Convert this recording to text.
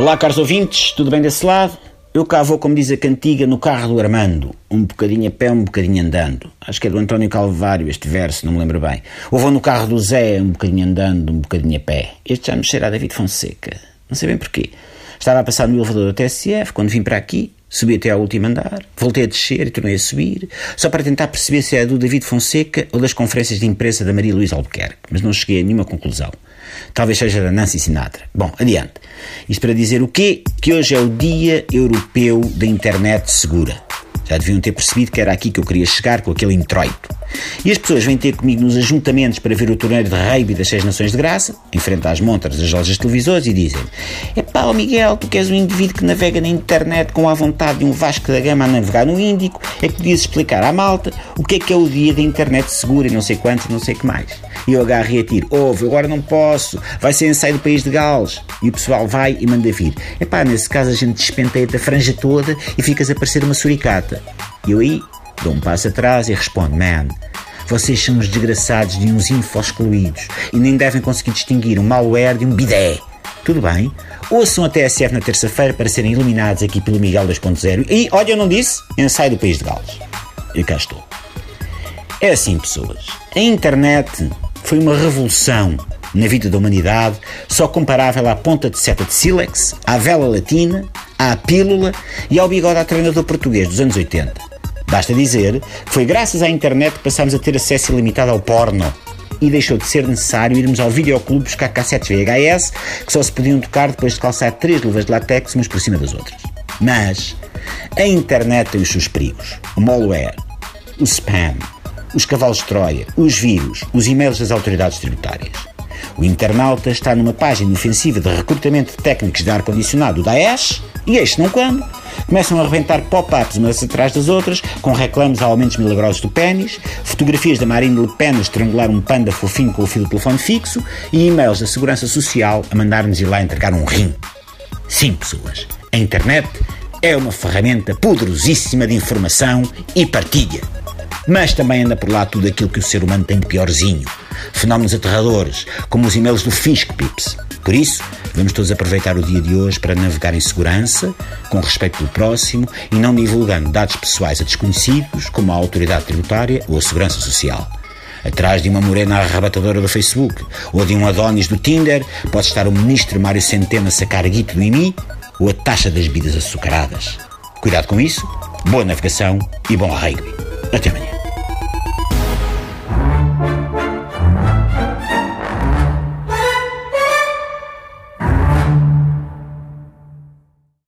Olá, caros ouvintes, tudo bem desse lado? Eu cá vou, como diz a cantiga, no carro do Armando, um bocadinho a pé, um bocadinho andando. Acho que é do António Calvário este verso, não me lembro bem. Ou vou no carro do Zé, um bocadinho andando, um bocadinho a pé. Este já me cheira a David Fonseca. Não sei bem porquê. Estava a passar no elevador da TSF, quando vim para aqui, subi até ao último andar, voltei a descer e tornei a subir, só para tentar perceber se é do David Fonseca ou das conferências de imprensa da Maria Luísa Albuquerque, mas não cheguei a nenhuma conclusão. Talvez seja da Nancy Sinatra. Bom, adiante. Isto para dizer o quê? Que hoje é o Dia Europeu da Internet Segura. Já deviam ter percebido que era aqui que eu queria chegar com aquele introito. E as pessoas vêm ter comigo nos ajuntamentos para ver o torneio de rugby das Seis Nações de Graça, em frente às montras das lojas televisores, e dizem: É pá, Miguel, tu que és um indivíduo que navega na internet com a vontade de um Vasco da Gama a navegar no Índico, é que podias explicar à malta o que é que é o dia da internet segura e não sei quantos não sei que mais. E eu agarro e atiro: Ouve, agora não posso, vai ser ensaio do país de Gales. E o pessoal vai e manda vir. É pá, nesse caso a gente despenteia a franja toda e ficas a parecer uma suricata. E eu aí dou um passo atrás e respondo: Man, vocês são os desgraçados de uns infos excluídos e nem devem conseguir distinguir um malware de um bidé. Tudo bem? Ouçam a TSF na terça-feira para serem iluminados aqui pelo Miguel 2.0 e, olha, eu não disse, ensaio do País de Gales. E cá estou. É assim, pessoas. A internet foi uma revolução na vida da humanidade, só comparável à ponta de seta de sílex, à vela latina, à pílula e ao bigode a treinador português dos anos 80. Basta dizer que foi graças à internet que passámos a ter acesso ilimitado ao porno e deixou de ser necessário irmos ao videoclube buscar cassetes VHS que só se podiam tocar depois de calçar três luvas de látex umas por cima das outras. Mas a internet tem os seus perigos. O malware, o spam, os cavalos de Troia, os vírus, os e-mails das autoridades tributárias. O internauta está numa página ofensiva de recrutamento de técnicos de ar-condicionado da Daesh e este não quando começam a arrebentar pop-ups umas atrás das outras, com reclamos a aumentos milagrosos do pênis, fotografias da Marine Le Pen a estrangular um panda fofinho com o fio do telefone fixo e e-mails da Segurança Social a mandar-nos ir lá entregar um rim. Sim, pessoas, a internet é uma ferramenta poderosíssima de informação e partilha. Mas também anda por lá tudo aquilo que o ser humano tem de piorzinho. Fenómenos aterradores, como os e-mails do Fisk Pips. Por isso, vamos todos aproveitar o dia de hoje para navegar em segurança, com respeito pelo próximo e não divulgando dados pessoais a desconhecidos, como a autoridade tributária ou a segurança social. Atrás de uma morena arrebatadora do Facebook ou de um Adonis do Tinder, pode estar o ministro Mário Centeno a sacar guito do IMI ou a taxa das bebidas açucaradas. Cuidado com isso, boa navegação e bom rugby. Até amanhã.